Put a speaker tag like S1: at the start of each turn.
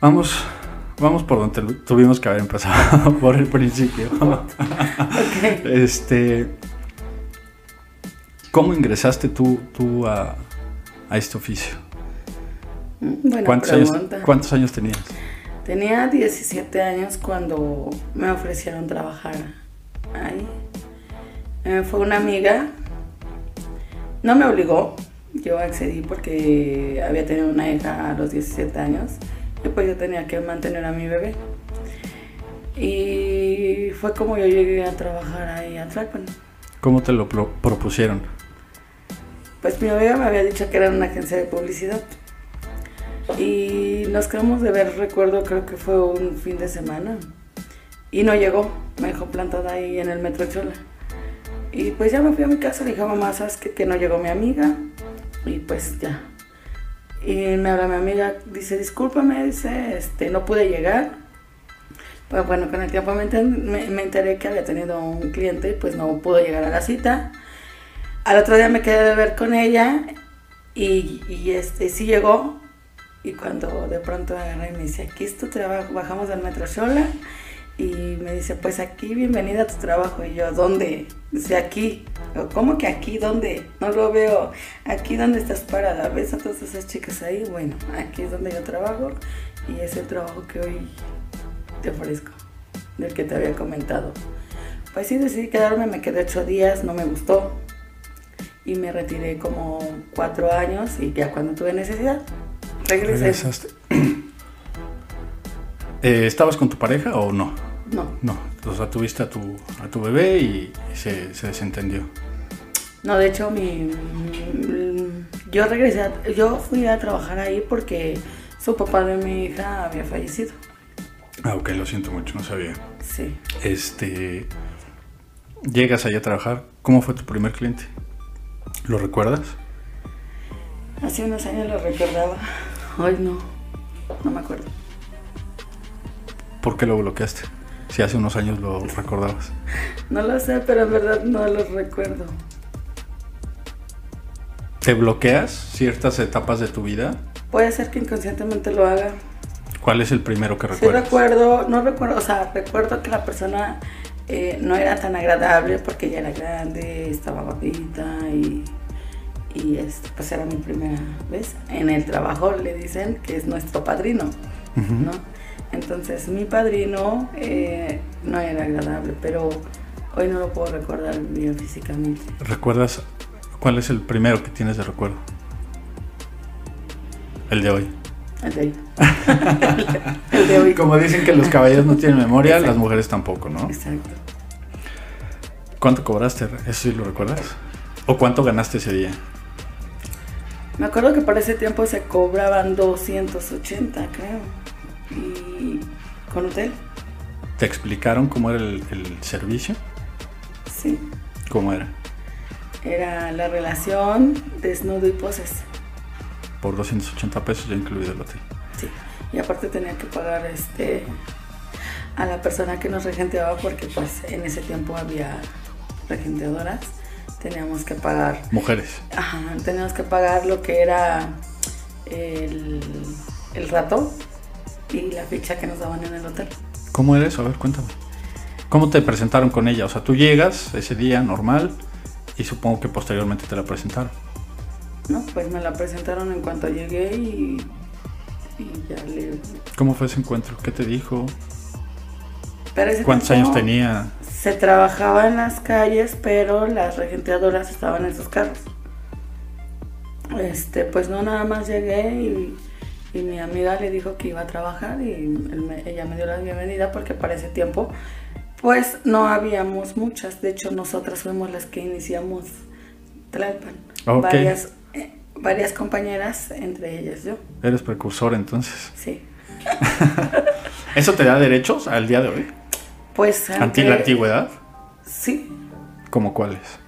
S1: Vamos, vamos por donde tuvimos que haber empezado, por el principio. Este, ¿Cómo ingresaste tú, tú a, este oficio?
S2: Mm,
S1: ¿Cuántos, años, ¿Cuántos años tenías?
S2: Tenía 17 años cuando me ofrecieron trabajar ahí. Eh, fue una amiga, no me obligó, yo accedí porque había tenido una hija a los 17 años y pues yo tenía que mantener a mi bebé. Y fue como yo llegué a trabajar ahí a Tlalpan.
S1: ¿Cómo te lo propusieron?
S2: Pues mi amiga me había dicho que era una agencia de publicidad. Y nos quedamos de ver, recuerdo, creo que fue un fin de semana. Y no llegó, me dejó plantada ahí en el metro Chola. Y pues ya me fui a mi casa, le dije a mamá, ¿sabes qué? Que no llegó mi amiga. Y pues ya, y me habla mi amiga, dice, discúlpame, dice, este, no pude llegar. Pues bueno, con el tiempo me, enteré que había tenido un cliente y pues no pudo llegar a la cita. Al otro día me quedé de ver con ella y, este, sí llegó. Y cuando de pronto agarré y me dice, aquí es tu trabajo, bajamos del metro sola me dice, pues aquí, bienvenida a tu trabajo. Y yo, ¿dónde? Dice, aquí. ¿Cómo que aquí? ¿Dónde? No lo veo. Aquí donde estás parada. ¿Ves a todas esas chicas ahí? Bueno, aquí es donde yo trabajo y es el trabajo que hoy te ofrezco, del que te había comentado. Pues sí, decidí quedarme, me quedé ocho días, no me gustó. Y me retiré como cuatro años y ya cuando tuve necesidad, regresé.
S1: Regresaste. Eh, ¿Estabas con tu pareja o no?
S2: No.
S1: No, o sea, tuviste a tu, a tu bebé y, se, desentendió.
S2: No, de hecho, mi, yo regresé, yo fui a trabajar ahí porque su papá de mi hija había fallecido.
S1: Ah, ok, lo siento mucho, no sabía.
S2: Sí.
S1: Este, llegas allá a trabajar, ¿cómo fue tu primer cliente? ¿Lo recuerdas?
S2: Hace unos años lo recordaba, hoy no, no me acuerdo.
S1: ¿Por qué lo bloqueaste? Si hace unos años lo recordabas.
S2: No lo sé, pero en verdad no lo recuerdo.
S1: ¿Te bloqueas ciertas etapas de tu vida?
S2: Puede ser que inconscientemente lo haga.
S1: ¿Cuál es el primero que recuerdas?
S2: Sí recuerdo, no recuerdo, o sea, recuerdo que la persona eh, no era tan agradable porque ya era grande, estaba guapita y, y este, pues era mi primera vez. En el trabajo le dicen que es nuestro padrino, ¿no? Entonces mi padrino eh, no era agradable, pero hoy no lo puedo recordar bien físicamente.
S1: ¿Recuerdas cuál es el primero que tienes de recuerdo? El de hoy.
S2: El de hoy. el de hoy.
S1: Como dicen que los caballeros no tienen memoria, las mujeres tampoco, ¿no?
S2: Exacto.
S1: ¿Cuánto cobraste? ¿Eso sí lo recuerdas? ¿O cuánto ganaste ese día?
S2: Me acuerdo que para ese tiempo se cobraban 280, creo y con hotel.
S1: ¿Te explicaron cómo era el, servicio?
S2: Sí.
S1: ¿Cómo era?
S2: Era la relación, desnudo y poses.
S1: Por 280 pesos ya incluido el hotel.
S2: Sí. Y aparte tenía que pagar este a la persona que nos regenteaba porque pues en ese tiempo había regenteadoras. Teníamos que pagar.
S1: Mujeres.
S2: Ajá, teníamos que pagar lo que era el, el rato y la ficha que nos daban en el hotel.
S1: ¿Cómo era eso? A ver, cuéntame. ¿Cómo te presentaron con ella? O sea, tú llegas ese día normal y supongo que posteriormente te la presentaron.
S2: No, pues me la presentaron en cuanto llegué y, ya le...
S1: ¿Cómo fue ese encuentro? ¿Qué te dijo? ¿Cuántos años tenía?
S2: Se trabajaba en las calles, pero las regenteadoras estaban en sus carros. Este, pues no, nada más llegué y y mi amiga le dijo que iba a trabajar y ella me dio la bienvenida porque para ese tiempo pues no habíamos muchas, de hecho nosotras fuimos las que iniciamos Tlalpan. Varias, eh, varias compañeras, entre ellas yo.
S1: Eres precursor entonces.
S2: Sí.
S1: ¿Eso te da derechos al día de hoy?
S2: Pues...
S1: ¿Anti la antigüedad?
S2: Sí.
S1: ¿Cómo cuáles?